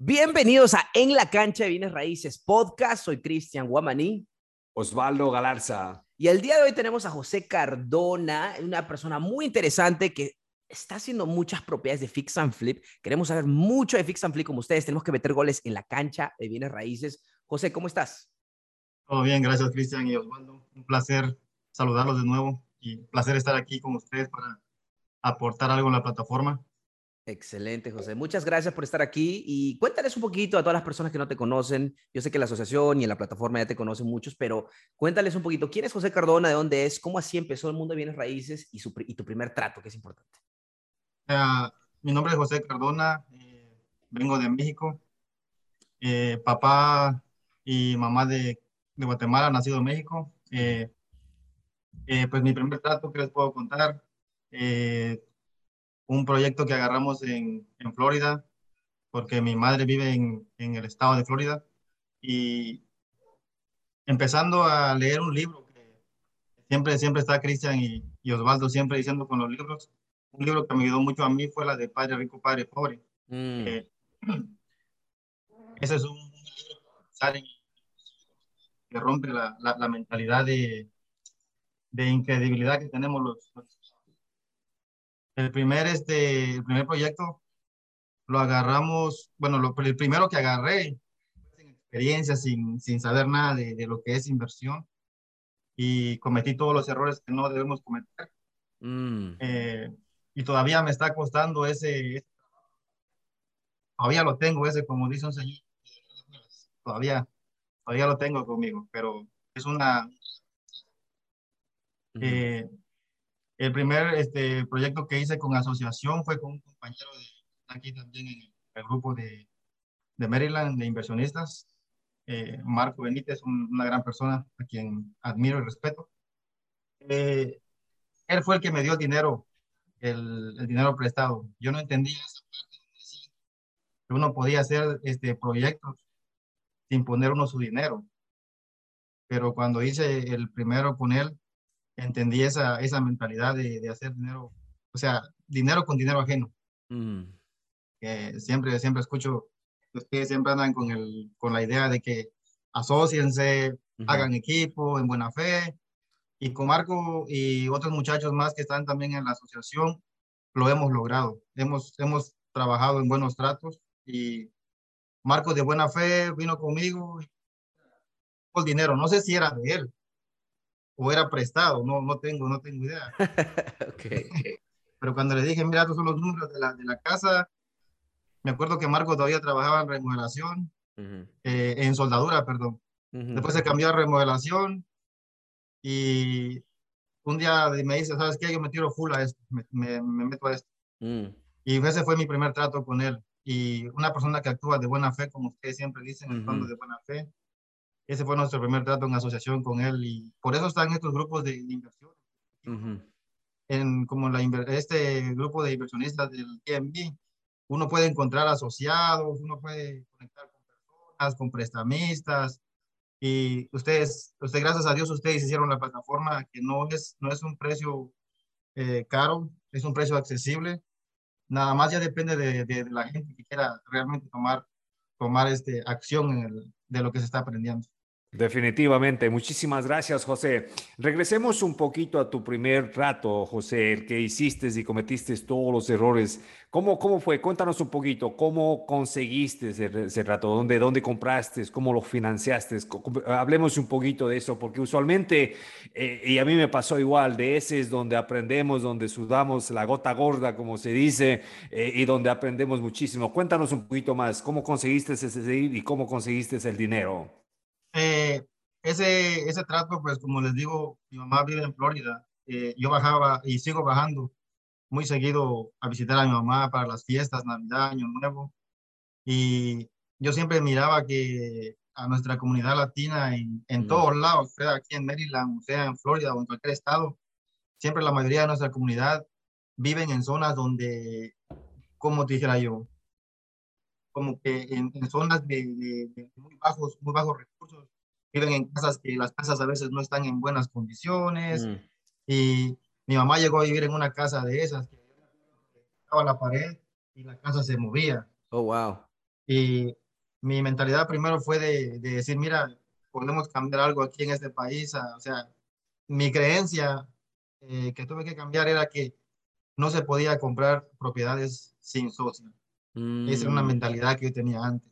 Bienvenidos a En la cancha de bienes raíces podcast. Soy Cristian Guamaní. Osvaldo Galarza. Y el día de hoy tenemos a José Cardona, una persona muy interesante que está haciendo muchas propiedades de fix and flip. Queremos saber mucho de fix and flip como ustedes. Tenemos que meter goles en la cancha de bienes raíces. José, ¿cómo estás? Todo bien, gracias Cristian y Osvaldo. Un placer saludarlos de nuevo y placer estar aquí con ustedes para aportar algo en la plataforma. Excelente, José. Muchas gracias por estar aquí y cuéntales un poquito a todas las personas que no te conocen. Yo sé que la asociación y en la plataforma ya te conocen muchos, pero cuéntales un poquito. ¿Quién es José Cardona? ¿De dónde es? ¿Cómo así empezó el mundo de bienes raíces y, su, y tu primer trato, que es importante? Uh, mi nombre es José Cardona, eh, vengo de México. Eh, papá y mamá de, de, Guatemala, nacido en México. Eh, pues mi primer trato que les puedo contar un proyecto que agarramos en, en Florida, porque mi madre vive en, en, el estado de Florida, y empezando a leer un libro que siempre, siempre está Cristian y, y, Osvaldo siempre diciendo con los libros, un libro que me ayudó mucho a mí fue la de Padre Rico, Padre Pobre. Mm. Eh, ese es un, un libro que rompe la, la, la mentalidad de, de incredibilidad que tenemos los, los el primer, este, el primer proyecto lo agarramos, bueno, lo, el primero que agarré, sin experiencia, sin, sin saber nada de, de, lo que es inversión, y cometí todos los errores que no debemos cometer. Mm. Eh, y todavía me está costando ese, todavía lo tengo ese, como dice un señor, todavía, todavía lo tengo conmigo, pero es una... Eh, el primer este, proyecto que hice con asociación fue con un compañero de aquí también en el grupo de, de Maryland de inversionistas, eh, Marco Benítez, un, una gran persona a quien admiro y respeto. Eh, él fue el que me dio dinero, el, el dinero prestado. Yo no entendía esa parte que uno podía hacer este, proyectos sin poner uno su dinero. Pero cuando hice el primero con él, entendí esa, esa mentalidad de, de, hacer dinero, o sea, dinero con dinero ajeno. Mm. Que siempre, siempre escucho, ustedes siempre andan con, el, con la idea de que asociense, uh -huh. hagan equipo en buena fe. Y con Marco y otros muchachos más que están también en la asociación, lo hemos logrado. Hemos, hemos trabajado en buenos tratos y Marco de buena fe vino conmigo por dinero. No sé si era de él, o era prestado, no, no tengo, no tengo idea. okay. Pero cuando le dije, mira, estos son los números de la, de la casa, me acuerdo que Marco todavía trabajaba en remodelación, uh -huh. eh, en soldadura, perdón. Uh -huh. Después se cambió a remodelación y un día me dice, ¿sabes qué? Yo me tiro full a esto, me, me, me meto a esto. Mm. Y ese fue mi primer trato con él. Y una persona que actúa de buena fe, como ustedes siempre dicen, uh -huh. de buena fe, ese fue nuestro primer trato en asociación con él y por eso están estos grupos de, de inversión. Uh -huh. En como la, este grupo de inversionistas del TMB, uno puede encontrar asociados, uno puede conectar con personas, con prestamistas y ustedes, usted, gracias a Dios, ustedes hicieron la plataforma que no es, no es un precio eh, caro, es un precio accesible. Nada más ya depende de, de, de la gente que quiera realmente tomar, tomar este, acción en el, de lo que se está aprendiendo. Definitivamente. Muchísimas gracias, José. Regresemos un poquito a tu primer rato, José, el que hiciste y cometiste todos los errores. ¿Cómo, cómo fue? Cuéntanos un poquito. ¿Cómo conseguiste ese, ese rato? ¿Dónde, ¿Dónde compraste? ¿Cómo lo financiaste? Hablemos un poquito de eso, porque usualmente, eh, y a mí me pasó igual, de ese es donde aprendemos, donde sudamos la gota gorda, como se dice, eh, y donde aprendemos muchísimo. Cuéntanos un poquito más. ¿Cómo conseguiste ese y cómo conseguiste el dinero? Eh, ese, ese trato, pues como les digo, mi mamá vive en Florida. Eh, yo bajaba y sigo bajando muy seguido a visitar a mi mamá para las fiestas, Navidad, Año Nuevo. Y yo siempre miraba que a nuestra comunidad latina en, en mm. todos lados, sea aquí en Maryland, sea en Florida o en cualquier estado, siempre la mayoría de nuestra comunidad viven en zonas donde, como te dijera yo, como que en, en zonas de, de, de, muy bajos, muy bajos recursos, viven en casas que las casas a veces no están en buenas condiciones. Mm. Y mi mamá llegó a vivir en una casa de esas que estaba la pared y la casa se movía. Oh, wow. Y mi mentalidad primero fue de, de decir, mira, podemos cambiar algo aquí en este país. O sea, mi creencia eh, que tuve que cambiar era que no se podía comprar propiedades sin socio. Esa era una mm. mentalidad que yo tenía antes.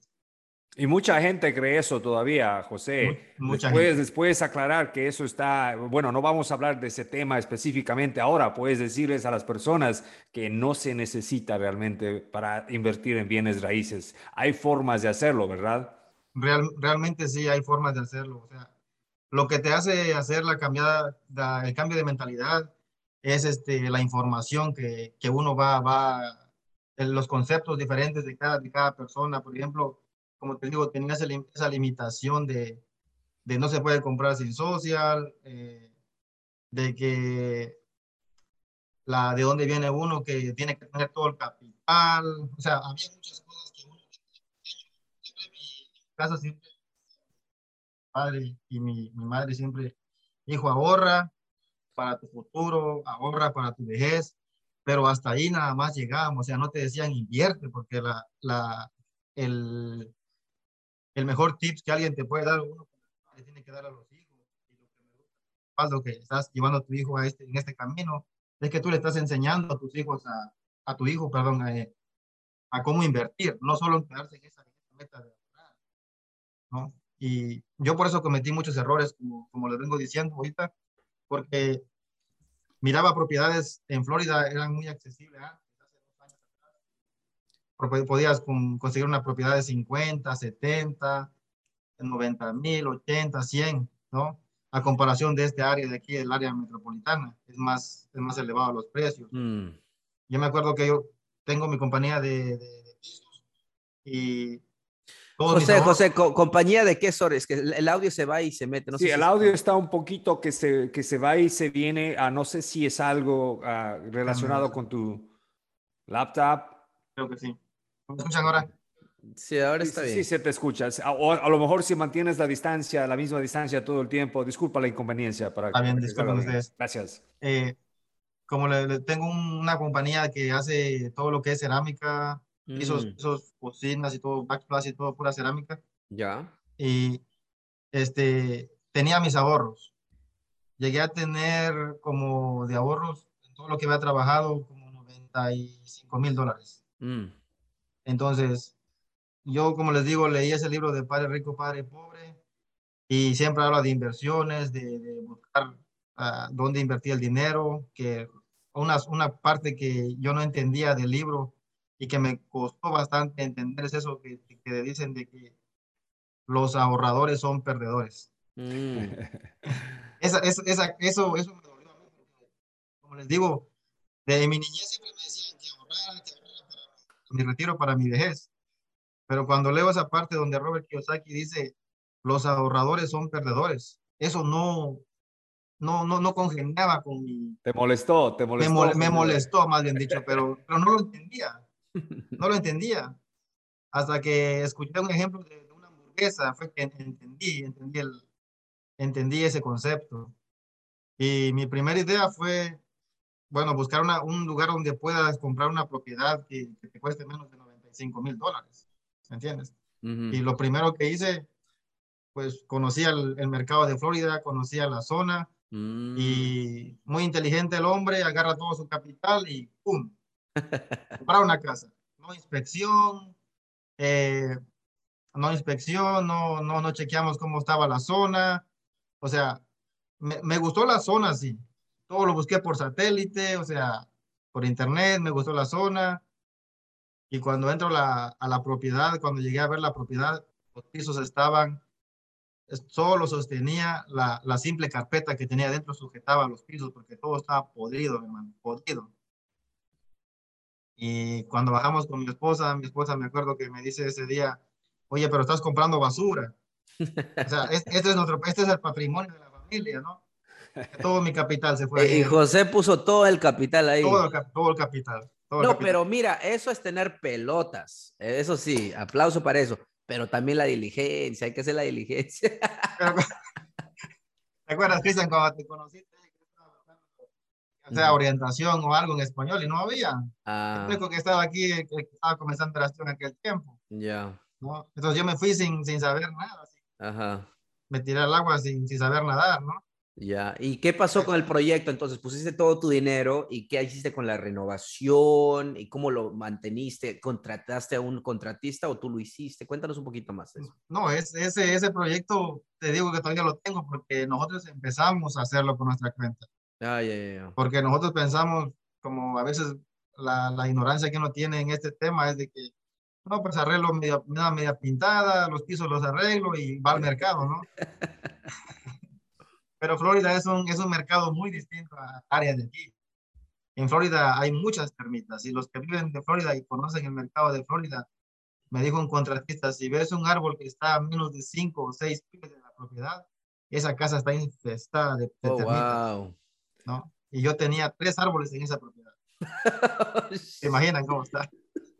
Y mucha gente cree eso todavía, José. Mucha después, después aclarar que eso está, bueno, no vamos a hablar de ese tema específicamente ahora, puedes decirles a las personas que no se necesita realmente para invertir en bienes raíces. Hay formas de hacerlo, ¿verdad? Real, realmente sí, hay formas de hacerlo. O sea, lo que te hace hacer la cambiada, el cambio de mentalidad es este, la información que, que uno va, va, los conceptos diferentes de cada, de cada persona. Por ejemplo, como te digo, tenía esa, limitación de, de, no se puede comprar sin social, eh, de que la, de dónde viene uno, que tiene que tener todo el capital, o sea, había muchas cosas que uno, mi casa siempre, mi padre y mi, mi madre siempre hijo, ahorra para tu futuro, ahorra para tu vejez, pero hasta ahí nada más llegábamos, o sea, no te decían invierte, porque la, la, el, el mejor tips que alguien te puede dar, uno le tiene que dar a los hijos. Y lo que me gusta, lo que estás llevando a tu hijo a este, en este camino, es que tú le estás enseñando a tus hijos, a, a tu hijo, perdón, a, a, cómo invertir, no solo en quedarse en esa, meta de ahorrar, ¿no? Y yo por eso cometí muchos errores, como, como les vengo diciendo ahorita, porque miraba propiedades en Florida, eran muy accesibles antes podías conseguir una propiedad de 50, 70, 90 mil, 80, 100, ¿no? A comparación de este área de aquí, el área metropolitana, es más, es más elevado los precios. Mm. Yo me acuerdo que yo tengo mi compañía de, pisos y... José, José, compañía de qué Es que el audio se va y se mete. No sí, el audio está un poquito que se, que se va y se viene. A, no sé si es algo ah, relacionado con tu laptop. Creo que sí. ¿Me escuchan ahora? Sí, ahora está bien. Sí, se te escucha. O a, lo mejor si mantienes la distancia, la misma distancia todo el tiempo, disculpa la inconveniencia. Para está bien, disculpen ustedes. Gracias. Eh, como le, tengo una compañía que hace todo lo que es cerámica, mm. esos cocinas y todo, backsplash y todo, pura cerámica. Ya. Y este, tenía mis ahorros. Llegué a tener como de ahorros, en todo lo que había trabajado, como 95 mil dólares. Mm. Entonces, yo, como les digo, leí ese libro de Padre Rico, Padre Pobre, y siempre habla de inversiones, de, buscar ah, dónde invertir el dinero, que una, una parte que yo no entendía del libro y que me costó bastante entender es eso que, que dicen de que los ahorradores son perdedores. Mm. esa, esa, eso, eso me dolió a mí, como les digo, de mi niñez siempre me decían que ahorrar, que mi retiro para mi vejez. Pero cuando leo esa parte donde Robert Kiyosaki dice, los ahorradores son perdedores, eso no, no, no, no congeniaba con mi... Te molestó, te molestó. Me, molestó, más bien dicho, pero, pero no lo entendía. No lo entendía. Hasta que escuché un ejemplo de, una hamburguesa, fue que entendí, entendí, el, entendí ese concepto. Y mi primera idea fue bueno, buscar una, un lugar donde puedas comprar una propiedad que, te cueste menos de 95 mil dólares, ¿me entiendes? Y lo primero que hice, pues conocía el, mercado de Florida, conocía la zona mm. y muy inteligente el hombre, agarra todo su capital y ¡pum! Para una casa. No inspección, eh, no inspección, no, no, no chequeamos cómo estaba la zona. O sea, me, me gustó la zona, sí, todo lo busqué por satélite, o sea, por internet, me gustó la zona. Y cuando entro a la propiedad, cuando llegué a ver la propiedad, los pisos estaban, solo sostenía la, la simple carpeta que tenía dentro, sujetaba los pisos porque todo estaba podrido, hermano, podrido. Y cuando bajamos con mi esposa, mi esposa me acuerdo que me dice ese día, oye, pero estás comprando basura. O sea, este, es nuestro, este es el patrimonio de la familia, ¿no? Todo mi capital se fue. Y José puso todo el capital ahí. Todo, el, capital. no, pero mira, eso es tener pelotas. Eso sí, aplauso para eso. Pero también la diligencia, hay que hacer la diligencia. ¿Te acuerdas, Cristian, cuando te conociste? O sea, orientación o algo en español y no había. Ah. El único que estaba aquí, que estaba comenzando la en aquel tiempo. Ya. ¿no? Entonces yo me fui sin, sin saber nada. Ajá. Me tiré al agua sin, sin saber nadar, ¿no? Ya, ¿y qué pasó con el proyecto? Entonces, pusiste todo tu dinero y qué hiciste con la renovación y cómo lo manteniste? ¿Contrataste a un contratista o tú lo hiciste? Cuéntanos un poquito más de eso. No, es, ese, ese proyecto, te digo que todavía lo tengo porque nosotros empezamos a hacerlo con nuestra cuenta. Ah, ya, ya. Porque nosotros pensamos, como a veces la, la ignorancia que uno tiene en este tema es de que, no, pues arreglo media, una media pintada, los pisos los arreglo y va al mercado, ¿no? Pero Florida es un, es un mercado muy distinto a áreas de aquí. En Florida hay muchas termitas y los que viven de Florida y conocen el mercado de Florida, me dijo un contratista, si ves un árbol que está a menos de 5 o 6 pies de la propiedad, esa casa está infestada de, de Oh, termitas, wow. ¿No? Y yo tenía tres árboles en esa propiedad. ¿Se imaginan cómo está?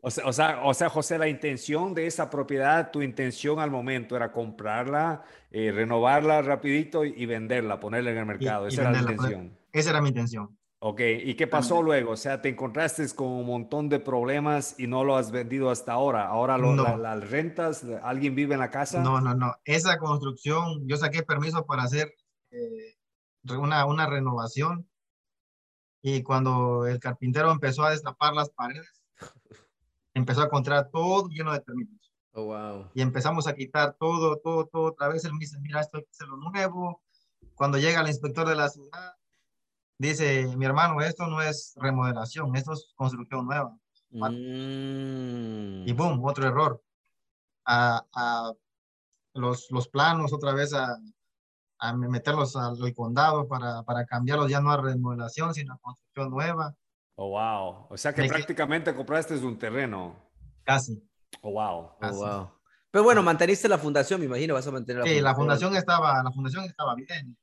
O sea, o, sea, o sea, José, la intención de esa propiedad, tu intención al momento era comprarla, eh, renovarla rapidito y, y venderla, ponerla en el mercado. y Esa era la poner- intención. Esa era mi intención. Ok, ¿y qué pasó luego? O sea, te encontraste con un montón de problemas y no lo has vendido hasta ahora. Ahora lo, No. la- las rentas, ¿alguien vive en la casa? No, no, no. Esa construcción, yo saqué permiso para hacer eh, una, una renovación y cuando el carpintero empezó a destapar las paredes, empezó a encontrar todo lleno de termitos. Oh, wow. Y empezamos a quitar todo, todo, todo. Otra vez él me dice, mira, esto hay que hacerlo nuevo. Cuando llega el inspector de la ciudad, dice, mi hermano, esto no es remodelación, esto es construcción nueva. Mm. Y boom, otro error. A, a los, los planos otra vez a, a meterlos al condado para, para cambiarlos ya no a remodelación, sino a construcción nueva, Oh, wow. O sea que Me que- prácticamente compraste un terreno. casi. Oh, wow. Oh, Así. wow. Pero bueno, manteniste la fundación, me imagino, vas a mantener la Sí, la fundación. fundación estaba, la fundación estaba bien.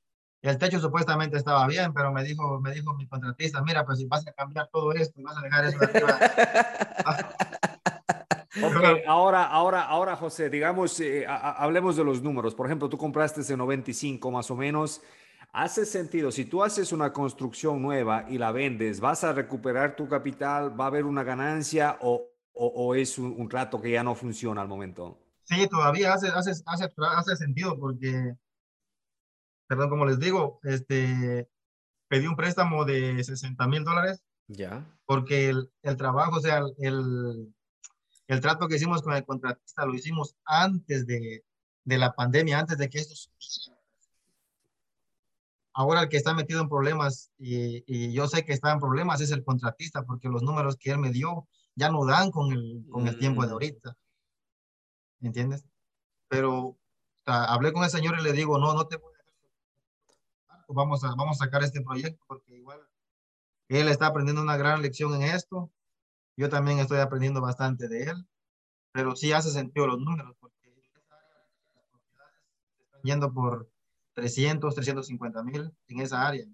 El techo supuestamente estaba bien, pero me dijo, me dijo mi contratista, mira, pues si vas a cambiar todo esto y vas a dejar eso de arriba. Ahora, ahora, ahora, José, digamos, eh, a- a- hablemos de los números. Por ejemplo, tú compraste ese 95 más o menos. ¿Hace sentido? Si tú haces una construcción nueva y la vendes, ¿vas a recuperar tu capital? ¿Va a haber una ganancia o, o- o es un, un trato que ya no funciona al momento? Sí, todavía hace, hace, hace, hace sentido porque, perdón, como les digo, este, pedí un préstamo de 60 mil dólares Ya. porque el, el trabajo, o sea, el, el, trato que hicimos con el contratista lo hicimos antes de, de la pandemia, antes de que esto sucediera. Ahora el que está metido en problemas, y, y yo sé que está en problemas, es el contratista, porque los números que él me dio ya no dan con el, con el tiempo de Mm. ahorita. ¿Entiendes? Pero o sea, hablé con el señor y le digo, no, no te voy a. Vamos a, vamos a sacar este proyecto porque igual él está aprendiendo una gran lección en esto. Yo también estoy aprendiendo bastante de él. Pero sí hace sentido los números porque están yendo por 300, 350 mil en esa área.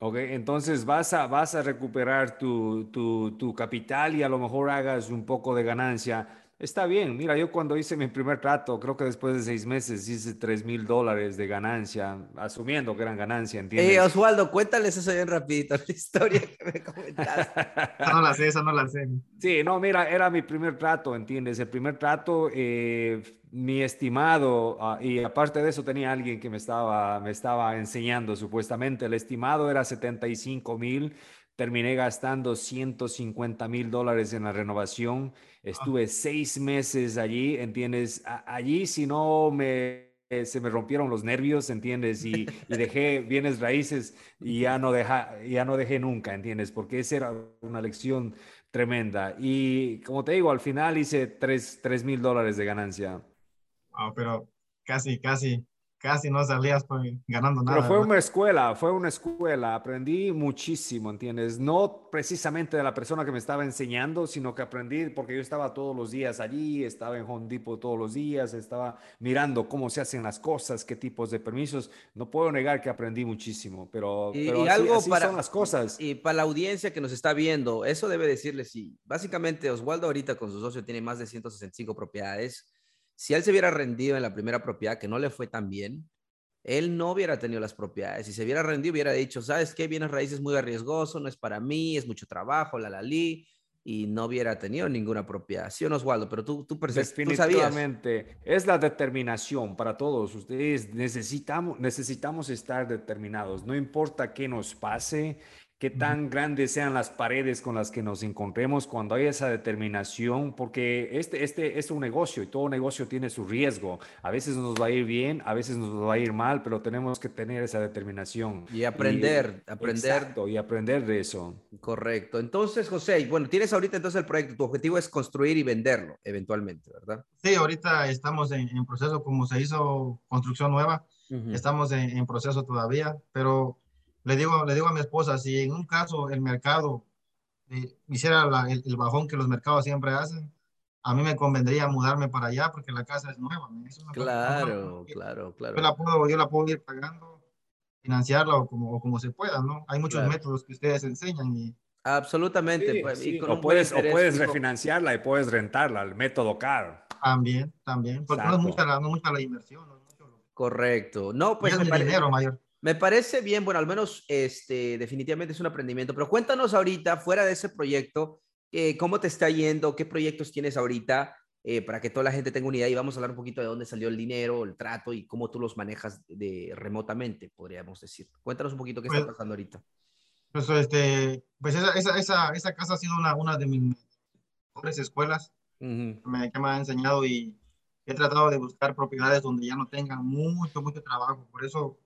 Ok, entonces vas a, vas a recuperar tu, tu, tu capital y a lo mejor hagas un poco de ganancia. Está bien, mira, yo cuando hice mi primer trato, creo que después de seis meses hice tres mil dólares de ganancia, asumiendo que eran ganancia, Eh, ¿entiendes? Osvaldo, cuéntales eso bien rapidito, la historia que me comentaste. Esa no la sé, esa no la sé. Sí, no, mira, era mi primer trato, ¿entiendes? El primer trato, eh, mi estimado, ah, y aparte de eso tenía alguien que me estaba, me estaba enseñando supuestamente, el estimado era 75 mil, terminé gastando 150 mil dólares en la renovación, estuve seis meses allí, ¿entiendes? Allí si no me... Se me rompieron los nervios, ¿entiendes? Y, y dejé bienes raíces y ya no, deja, ya no dejé nunca, ¿entiendes? Porque esa era una lección tremenda. Y como te digo, al final hice 3 mil dólares de ganancia. Wow, pero casi, casi, casi no salías pues, ganando nada. Pero fue ¿verdad? una escuela, fue una escuela. Aprendí muchísimo, ¿entiendes? No precisamente de la persona que me estaba enseñando, sino que aprendí porque yo estaba todos los días allí, estaba en Home Depot todos los días, estaba mirando cómo se hacen las cosas, qué tipos de permisos. No puedo negar que aprendí muchísimo, pero, Y, pero y así, algo así para, son las cosas. Y para la audiencia que nos está viendo, eso debe decirle si básicamente Osvaldo ahorita con su socio tiene más de 165 propiedades. Si él se hubiera rendido en la primera propiedad que no le fue tan bien, él no hubiera tenido las propiedades. Si se hubiera rendido, hubiera dicho, ¿sabes qué? Bienes raíces muy arriesgoso, no es para mí, es mucho trabajo, la la li. y no hubiera tenido ninguna apropiación, Oswaldo, pero tú, tú, Definitivamente, es la determinación para todos. Ustedes necesitamos, necesitamos estar determinados, no importa qué nos pase, qué tan grandes sean las paredes con las que nos encontremos cuando hay esa determinación, porque este, este es un negocio y todo negocio tiene su riesgo. A veces nos va a ir bien, a veces nos va a ir mal, pero tenemos que tener esa determinación. Y aprender, aprender. Exacto, y aprender de eso. Correcto. Entonces, José, bueno, tienes ahorita entonces el proyecto, tu objetivo es construir y venderlo eventualmente, ¿verdad? Sí, ahorita estamos en, proceso, como se hizo construcción nueva, estamos en, en proceso todavía, pero le digo, le digo a mi esposa, si en un caso el mercado eh, hiciera el, bajón que los mercados siempre hacen, a mí me convendría mudarme para allá porque la casa es nueva. claro, claro, claro. Yo la, puedo, yo la puedo ir pagando, financiarla o como, como se pueda, ¿no? Hay muchos métodos que ustedes enseñan y... Absolutamente. Pues, o, puedes, o puedes refinanciarla y puedes rentarla, el método CAR. También, también, porque no es mucha la, no mucha la inversión. No Correcto. No, pues... Es dinero mayor. Me parece bien, bueno, al menos este, definitivamente es un aprendimiento, pero cuéntanos ahorita, fuera de ese proyecto, eh, cómo te está yendo, qué proyectos tienes ahorita, eh, para que toda la gente tenga una idea y vamos a hablar un poquito de dónde salió el dinero, el trato y cómo tú los manejas de, remotamente, podríamos decir. Cuéntanos un poquito qué está pues, pasando ahorita. Pues, este, pues esa, esa, esa, esa, casa ha sido una, una de mis mejores escuelas me, que me ha enseñado y he tratado de buscar propiedades donde ya no tengan mucho, mucho trabajo. Por eso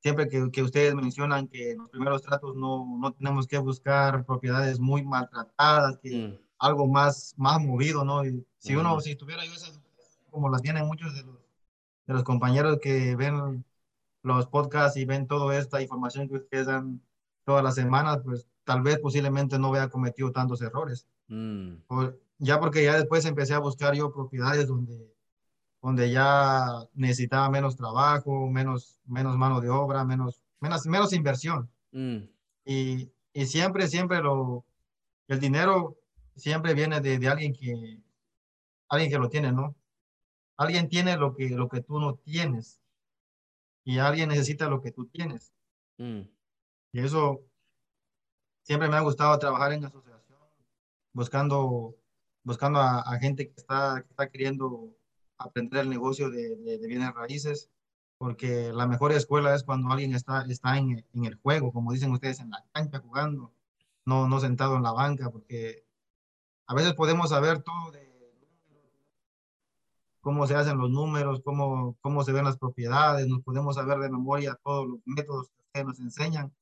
siempre que, que, ustedes mencionan que en los primeros tratos no, no tenemos que buscar propiedades muy maltratadas, que mm. algo más, más movido, ¿no? Y si uno, mm. si tuviera yo esas, como las tienen muchos de los, de los compañeros que ven los podcasts y ven toda esta información que ustedes dan todas las semanas, pues tal vez posiblemente no hubiera cometido tantos errores. Mm. ya porque ya después empecé a buscar yo propiedades donde donde ya necesitaba menos trabajo, menos, menos mano de obra, menos, menos, menos inversión. Mm. Y, y, siempre, siempre lo, el dinero siempre viene de, de, alguien que, alguien que lo tiene, ¿no? Alguien tiene lo que, lo que tú no tienes y alguien necesita lo que tú tienes. Mm. Y eso siempre me ha gustado trabajar en asociación, buscando, buscando a, a gente que está, que está queriendo aprender el negocio de, de, bienes raíces, porque la mejor escuela es cuando alguien está, está en, en, el juego, como dicen ustedes, en la cancha jugando, no, no sentado en la banca, porque a veces podemos saber todo de cómo se hacen los números, cómo, cómo se ven las propiedades, nos podemos saber de memoria todos los métodos que ustedes nos enseñan,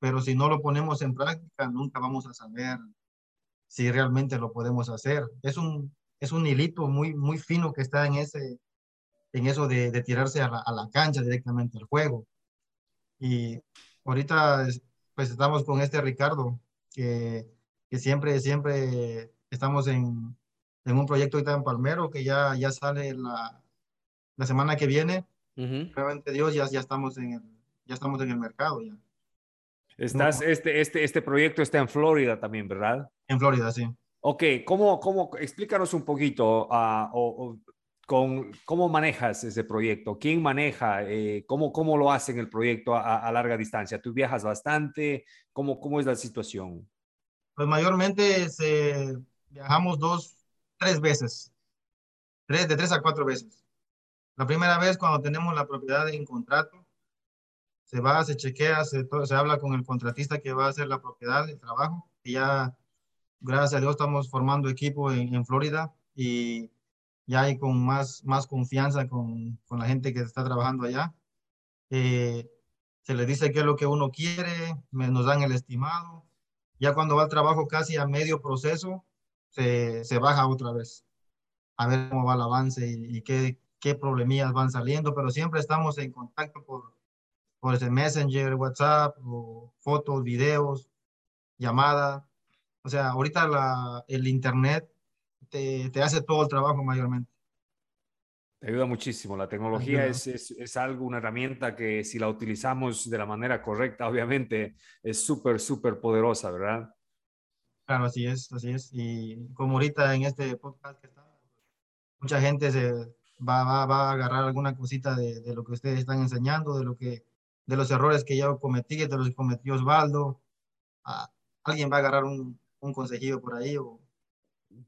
pero si no lo ponemos en práctica, nunca vamos a saber si realmente lo podemos hacer. Es un, es un hilito muy, muy fino que está en, ese, en eso de, de tirarse a la, a la, cancha directamente al juego. Y ahorita pues estamos con este Ricardo, que, que siempre, siempre estamos en, en, un proyecto ahorita en Palmero, que ya, ya sale la, la semana que viene. Realmente Dios, ya, ya, estamos en el, ya estamos en el mercado ya. Estás, este, este, este proyecto está en Florida también, ¿verdad? En Florida, sí. Ok, ¿cómo, cómo, explícanos un poquito uh, o, con, cómo manejas ese proyecto, quién maneja, eh, cómo, cómo lo hacen el proyecto a, larga distancia. ¿Tú viajas bastante? ¿Cómo, cómo es la situación? Pues mayormente viajamos dos, tres veces, tres, de tres a cuatro veces. La primera vez cuando tenemos la propiedad en contrato, se va, se chequea, se, se habla con el contratista que va a hacer la propiedad, el trabajo, y ya gracias a Dios estamos formando equipo en, Florida y ya hay con más, más confianza con, con la gente que está trabajando allá. Eh, se le dice qué es lo que uno quiere, nos dan el estimado. Ya cuando va el trabajo casi a medio proceso, se, se baja otra vez a ver cómo va el avance y, qué, qué problemillas van saliendo, pero siempre estamos en contacto por, por ese Messenger, WhatsApp, o fotos, videos, llamada. O sea, ahorita la, el Internet te, te, hace todo el trabajo mayormente. Te ayuda muchísimo. La tecnología es, es, es, algo, una herramienta que si la utilizamos de la manera correcta, obviamente es súper, súper poderosa, ¿verdad? Claro, así es, así es. Y como ahorita en este podcast que está, mucha gente se va, va, va a agarrar alguna cosita de, de, lo que ustedes están enseñando, de lo que, de los errores que yo cometí, de los que cometió Osvaldo. Ah, alguien va a agarrar un, un consejillo por ahí o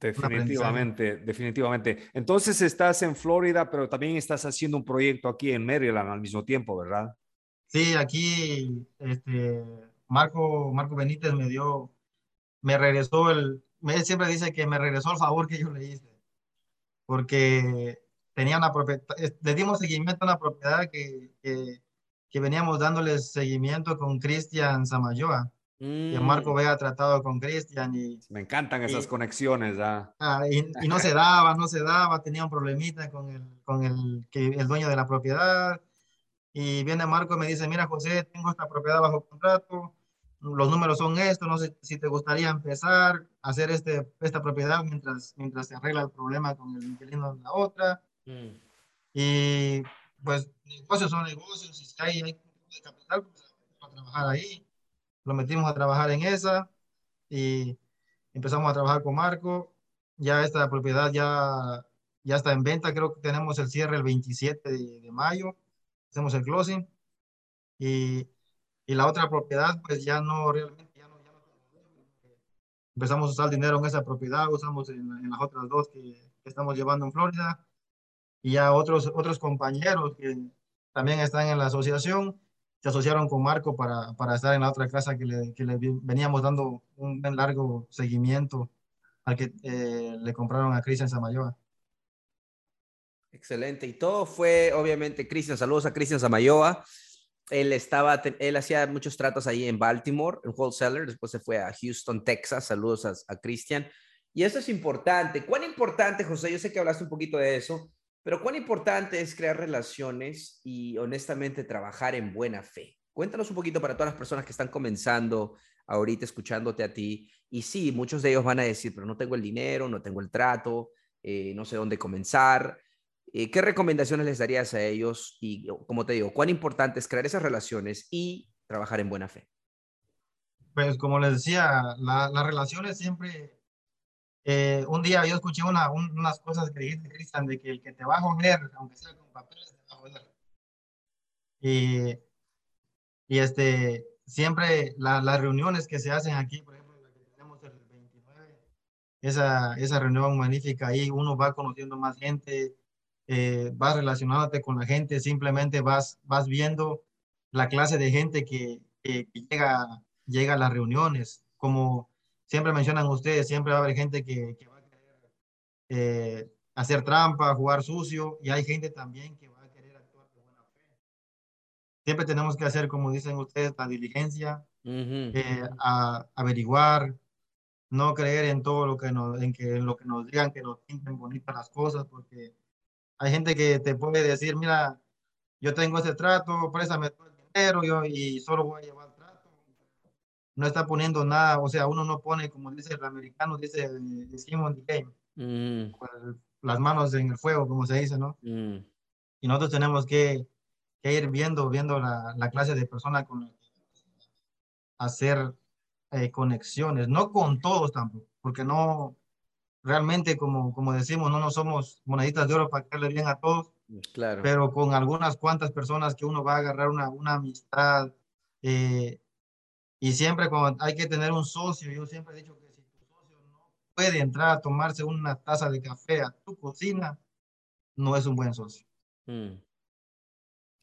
Definitivamente, definitivamente. Entonces estás en Florida, pero también estás haciendo un proyecto aquí en Maryland al mismo tiempo, ¿verdad? Sí, aquí este, Marco, Marco Benítez me dio, me regresó el, me siempre dice que me regresó el favor que yo le hice, porque tenía una propiedad, le dimos seguimiento a una propiedad que, que, que veníamos dándoles seguimiento con Cristian Samayoa que Marco mm. había tratado con Cristian y... Me encantan esas conexiones, ¿ah? y, no se daba, no se daba, tenía un problemita con el, con el, que, el dueño de la propiedad. Y viene Marco y me dice, mira José, tengo esta propiedad bajo contrato, los números son estos, no sé si te gustaría empezar a hacer este, esta propiedad mientras, mientras se arregla el problema con el inquilino de la otra. Mm. Y pues negocios son negocios, y si hay, hay capital, pues para trabajar ahí lo metimos a trabajar en esa y empezamos a trabajar con Marco. Ya esta propiedad ya, ya está en venta, creo que tenemos el cierre el 27 de, mayo, hacemos el closing. Y, y, la otra propiedad, pues ya no realmente, ya no, ya no empezamos a usar dinero en esa propiedad, usamos en, las otras dos que, que, estamos llevando en Florida. Y ya otros, otros compañeros que también están en la asociación, se asociaron con Marco para, para estar en la otra casa que le, que le veníamos dando un largo seguimiento al que eh, le compraron a Cristian Samayoa. Excelente. Y todo fue, obviamente, Cristian, saludos a Cristian Samayoa. Él estaba, él hacía muchos tratos ahí en Baltimore, en wholesaler, después se fue a Houston, Texas. Saludos a, a Cristian. Y eso es importante. ¿Cuán importante, José? Yo sé que hablaste un poquito de eso, pero cuán importante es crear relaciones y honestamente trabajar en buena fe. Cuéntanos un poquito para todas las personas que están comenzando ahorita escuchándote a ti. Y sí, muchos de ellos van a decir, pero no tengo el dinero, no tengo el trato, eh, no sé dónde comenzar. Eh, ¿Qué recomendaciones les darías a ellos? Y como te digo, cuán importante es crear esas relaciones y trabajar en buena fe. Pues como les decía, las relaciones siempre eh, un día yo escuché una, unas cosas que dijiste, Cristian, de que el que te va a joder, aunque sea con papeles, te va a joder. Y, y este, siempre las reuniones que se hacen aquí, por ejemplo, la que tenemos el 29, esa, esa reunión magnífica ahí, uno va conociendo más gente, eh, vas relacionándote con la gente, simplemente vas, vas viendo la clase de gente que, que, que llega, llega a las reuniones, como siempre mencionan ustedes, siempre va a haber gente que, va a querer eh, hacer trampa, jugar sucio, y hay gente también que va a querer actuar de buena fe. Siempre tenemos que hacer, como dicen ustedes, la diligencia, eh, a, averiguar, no creer en todo lo que nos, en que, lo que nos digan, que nos pinten bonitas las cosas, porque hay gente que te puede decir, mira, yo tengo ese trato, préstame todo el dinero yo, y solo voy a llevar no está poniendo nada, o sea, uno no pone, como dice el americano, dice Simon the game, mm. las manos en el fuego, como se dice, ¿no? Mm. Y nosotros tenemos que, que, ir viendo, viendo la, la clase de personas con hacer eh, conexiones, no con todos tampoco, porque no, realmente, como, como decimos, no nos somos moneditas de oro para que le bien a todos, claro. pero con algunas cuantas personas que uno va a agarrar una, una amistad, eh, y siempre cuando hay que tener un socio, yo siempre he dicho que si tu socio no puede entrar a tomarse una taza de café a tu cocina, no es un buen socio. Mm.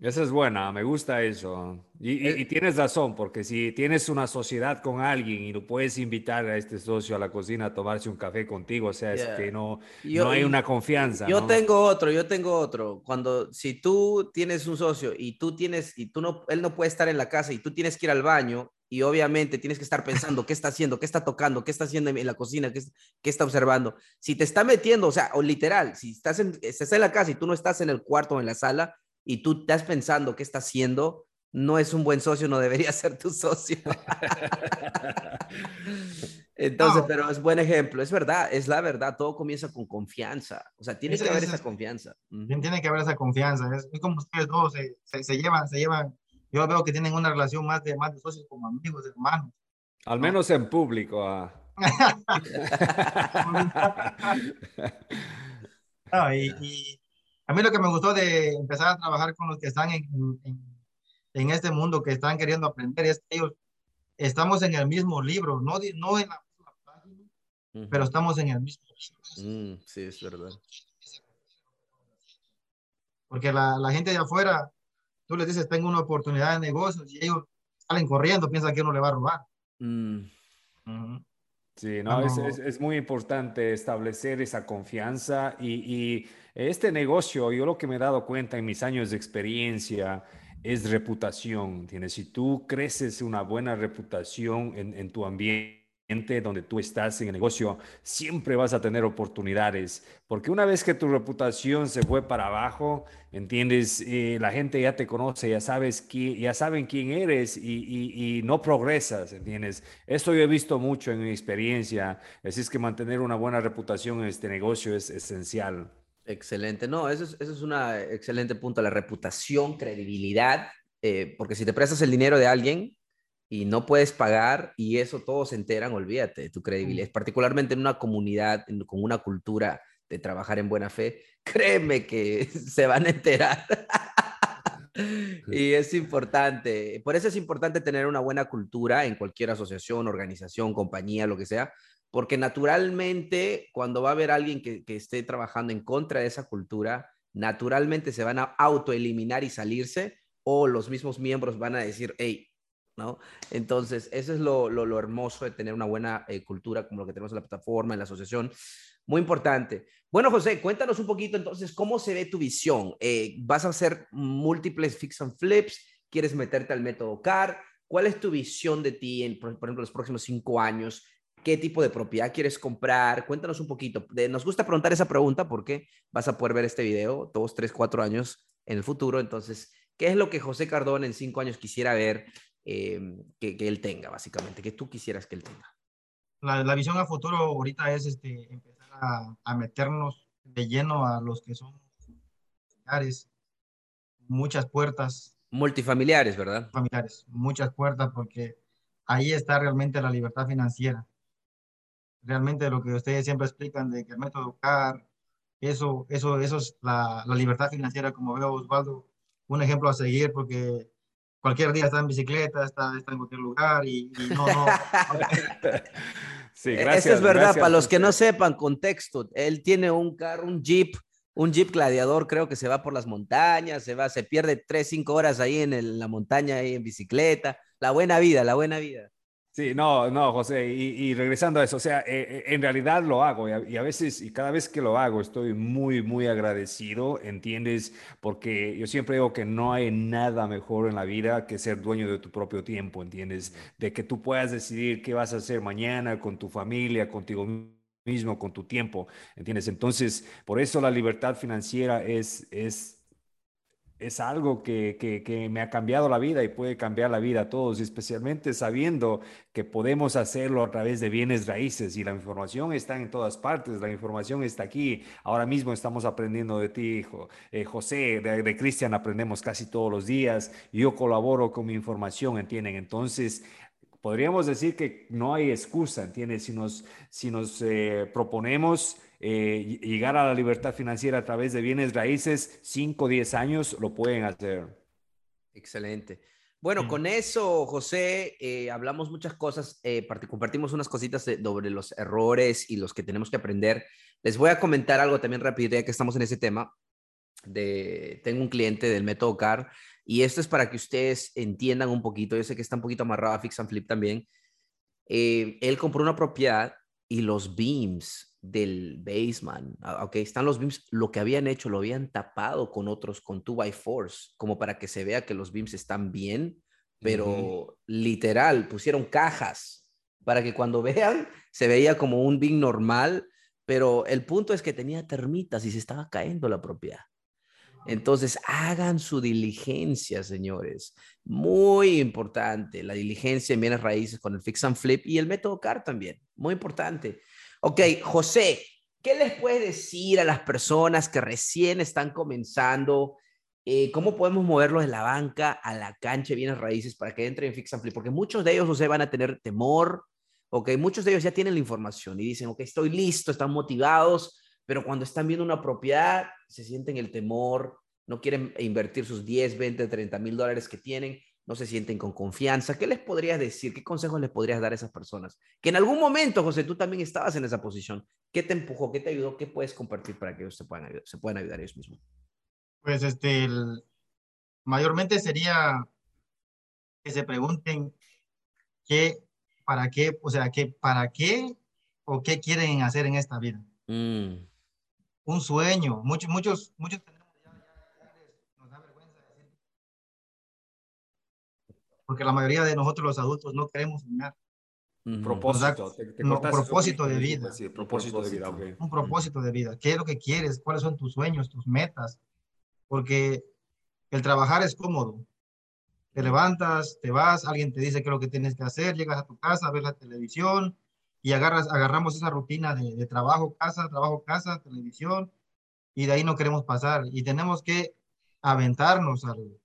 Esa es buena, me gusta eso. Y, y, tienes razón, porque si tienes una sociedad con alguien y no puedes invitar a este socio a la cocina a tomarse un café contigo, o sea, es que no, no hay una confianza. Yo tengo otro, yo tengo otro. Cuando, si tú tienes un socio y tú tienes, y tú no, él no puede estar en la casa y tú tienes que ir al baño y obviamente tienes que estar pensando qué está haciendo, qué está tocando, qué está haciendo en la cocina, qué, qué está observando. Si te está metiendo, o sea, o literal, si estás en, estás en la casa y tú no estás en el cuarto o en la sala y tú estás pensando qué está haciendo, no es un buen socio, no debería ser tu socio. Entonces, pero es buen ejemplo, es verdad, es la verdad, todo comienza con confianza, o sea, tiene que haber esa confianza. Tiene que haber esa confianza, es, como ustedes dos se, se, se, llevan, se llevan yo veo que tienen una relación más de, más de socios como amigos, hermanos. Al menos en público. Ah. y, a mí lo que me gustó de empezar a trabajar con los que están en, en, este mundo, que están queriendo aprender, es que ellos estamos en el mismo libro, no, no en la misma página, pero estamos en el mismo. Mm, sí, es verdad. Porque la, la, gente de afuera, tú les dices, tengo una oportunidad de negocios y ellos salen corriendo, piensan que uno le va a robar. Mm. Sí, no, es, es, es, muy importante establecer esa confianza y, y, este negocio, yo lo que me he dado cuenta en mis años de experiencia es reputación, ¿tienes? Si tú creces una buena reputación en, en tu ambiente, donde tú estás en el negocio, siempre vas a tener oportunidades, porque una vez que tu reputación se fue para abajo, entiendes, eh, la gente ya te conoce, ya sabes quién, ya saben quién eres y, no progresas, entiendes. Esto yo he visto mucho en mi experiencia, así es que mantener una buena reputación en este negocio es esencial. Excelente, no, eso es, eso es un excelente punto, la reputación, credibilidad, eh, porque si te prestas el dinero de alguien, y no puedes pagar y eso todos se enteran, olvídate de tu credibilidad, particularmente en una comunidad con una cultura de trabajar en buena fe, créeme que se van a enterar. y es importante, por eso es importante tener una buena cultura en cualquier asociación, organización, compañía, lo que sea, porque naturalmente cuando va a haber alguien que, que esté trabajando en contra de esa cultura, naturalmente se van a autoeliminar y salirse o los mismos miembros van a decir, hey, ¿no? Entonces, eso es lo, lo, hermoso de tener una buena eh, cultura como lo que tenemos en la plataforma, en la asociación. Muy importante. Bueno, José, cuéntanos un poquito entonces cómo se ve tu visión. Eh, ¿Vas a hacer múltiples fix and flips? ¿Quieres meterte al método CAR? ¿Cuál es tu visión de ti en, por, ejemplo, los próximos cinco años? ¿Qué tipo de propiedad quieres comprar? Cuéntanos un poquito. nos gusta preguntar esa pregunta porque vas a poder ver este video dos, tres, cuatro años en el futuro. Entonces, ¿qué es lo que José Cardón en cinco años quisiera ver Em, que, que, él tenga, básicamente, que tú quisieras que él tenga? La, la visión a futuro ahorita es este, empezar a, a, meternos de lleno a los que son familiares, muchas puertas. Multifamiliares, ¿verdad? Familiares, muchas puertas, porque ahí está realmente la libertad financiera. Realmente lo que ustedes siempre explican de que el método CAR, eso, eso, eso es la, la libertad financiera, como veo Osvaldo, un ejemplo a seguir, porque cualquier día está en bicicleta, está, está en cualquier lugar y, no, no. sí, e, gracias. Eso es verdad, para los que no sepan contexto, él tiene un carro, un Jeep, un Jeep gladiador, creo que se va por las montañas, se va, se pierde tres, cinco horas ahí en la montaña, ahí en bicicleta. La buena vida, la buena vida. Sí, no, no, José, y, regresando a eso, o sea, eh, eh, en realidad lo hago y a, veces, y cada vez que lo hago, estoy muy, muy agradecido, ¿entiendes? Porque yo siempre digo que no hay nada mejor en la vida que ser dueño de tu propio tiempo, ¿entiendes? De que tú puedas decidir qué vas a hacer mañana con tu familia, contigo mismo, con tu tiempo, ¿entiendes? Entonces, por eso la libertad financiera es, es es algo que, que, me ha cambiado la vida y puede cambiar la vida a todos, especialmente sabiendo que podemos hacerlo a través de bienes raíces y la información está en todas partes, la información está aquí. Ahora mismo estamos aprendiendo de ti, hijo. Eh, José, de, Cristian aprendemos casi todos los días. Yo colaboro con mi información, ¿entienden? Entonces, podríamos decir que no hay excusa, ¿entiendes? Si nos, si nos eh, proponemos eh, llegar a la libertad financiera a través de bienes raíces, 5 o 10 años lo pueden hacer. Excelente. Bueno, con eso, José, eh, hablamos muchas cosas, eh, compartimos unas cositas sobre los errores y los que tenemos que aprender. Les voy a comentar algo también rápido, ya que estamos en ese tema. De, tengo un cliente del método CAR y esto es para que ustedes entiendan un poquito. Yo sé que está un poquito amarrado a Fix and Flip también. él compró una propiedad y los beams del basement, ah, ok, están los beams, lo que habían hecho lo habían tapado con otros, con 2x4s, como para que se vea que los beams están bien, pero literal, pusieron cajas para que cuando vean se veía como un beam normal, pero el punto es que tenía termitas y se estaba cayendo la propiedad. Entonces, hagan su diligencia, señores. Muy importante, la diligencia en bienes raíces con el fix and flip y el método CAR también. Muy importante. Ok, José, ¿qué les puedes decir a las personas que recién están comenzando? Eh, ¿Cómo podemos moverlos de la banca a la cancha de bienes raíces para que entren en Fix and Flip? Porque muchos de ellos, José, van a tener temor, ok, muchos de ellos ya tienen la información y dicen, ok, estoy listo, están motivados, pero cuando están viendo una propiedad, se sienten el temor, no quieren invertir sus 10, 20, 30 mil dólares que tienen. No se sienten con confianza. ¿Qué les podrías decir? ¿Qué consejos les podrías dar a esas personas? Que en algún momento, José, tú también estabas en esa posición. ¿Qué te empujó? ¿Qué te ayudó? ¿Qué puedes compartir para que ellos se puedan ayudar, se puedan ayudar ellos mismos? Pues este, mayormente sería que se pregunten qué, para qué, o sea, qué, para qué o qué quieren hacer en esta vida. Mm. Un sueño. Muchos, muchos, muchos porque la mayoría de nosotros los adultos no queremos soñar. Propósito, no, propósito de vida. Sí, propósito de vida, Un propósito de vida. ¿Qué es lo que quieres? ¿Cuáles son tus sueños, tus metas? Porque el trabajar es cómodo. Te levantas, te vas, alguien te dice qué es lo que tienes que hacer, llegas a tu casa, ves la televisión y agarras, agarramos esa rutina de, de trabajo, casa, trabajo, casa, televisión y de ahí no queremos pasar y tenemos que aventarnos al,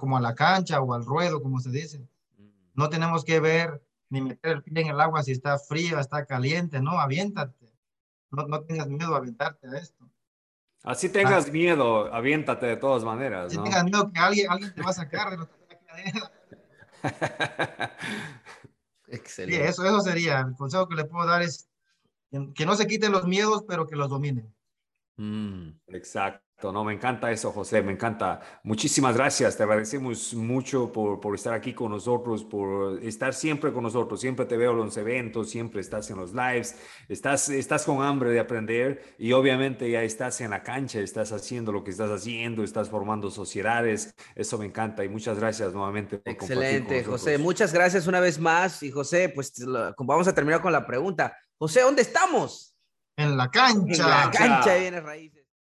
como a la cancha o al ruedo, como se dice. No tenemos que ver ni meter el pie en el agua si está frío, está caliente, no, aviéntate. No, no tengas miedo a aventarte a esto. Así tengas ah. miedo, aviéntate de todas maneras. Si tengas miedo que alguien, alguien te va a sacar de lo que Excelente. Sí, eso, eso sería. El consejo que le puedo dar es que no se quiten los miedos, pero que los dominen. Mm, exacto. No, me encanta eso, José, me encanta. Muchísimas gracias, te agradecemos mucho por, por, estar aquí con nosotros, por estar siempre con nosotros. Siempre te veo en los eventos, siempre estás en los lives, estás, estás con hambre de aprender y obviamente ya estás en la cancha, estás haciendo lo que estás haciendo, estás formando sociedades. Eso me encanta y muchas gracias nuevamente. Por Excelente, José. Muchas gracias una vez más. Y José, pues vamos a terminar con la pregunta. José, ¿dónde estamos? En la cancha. En la cancha viene Raíces.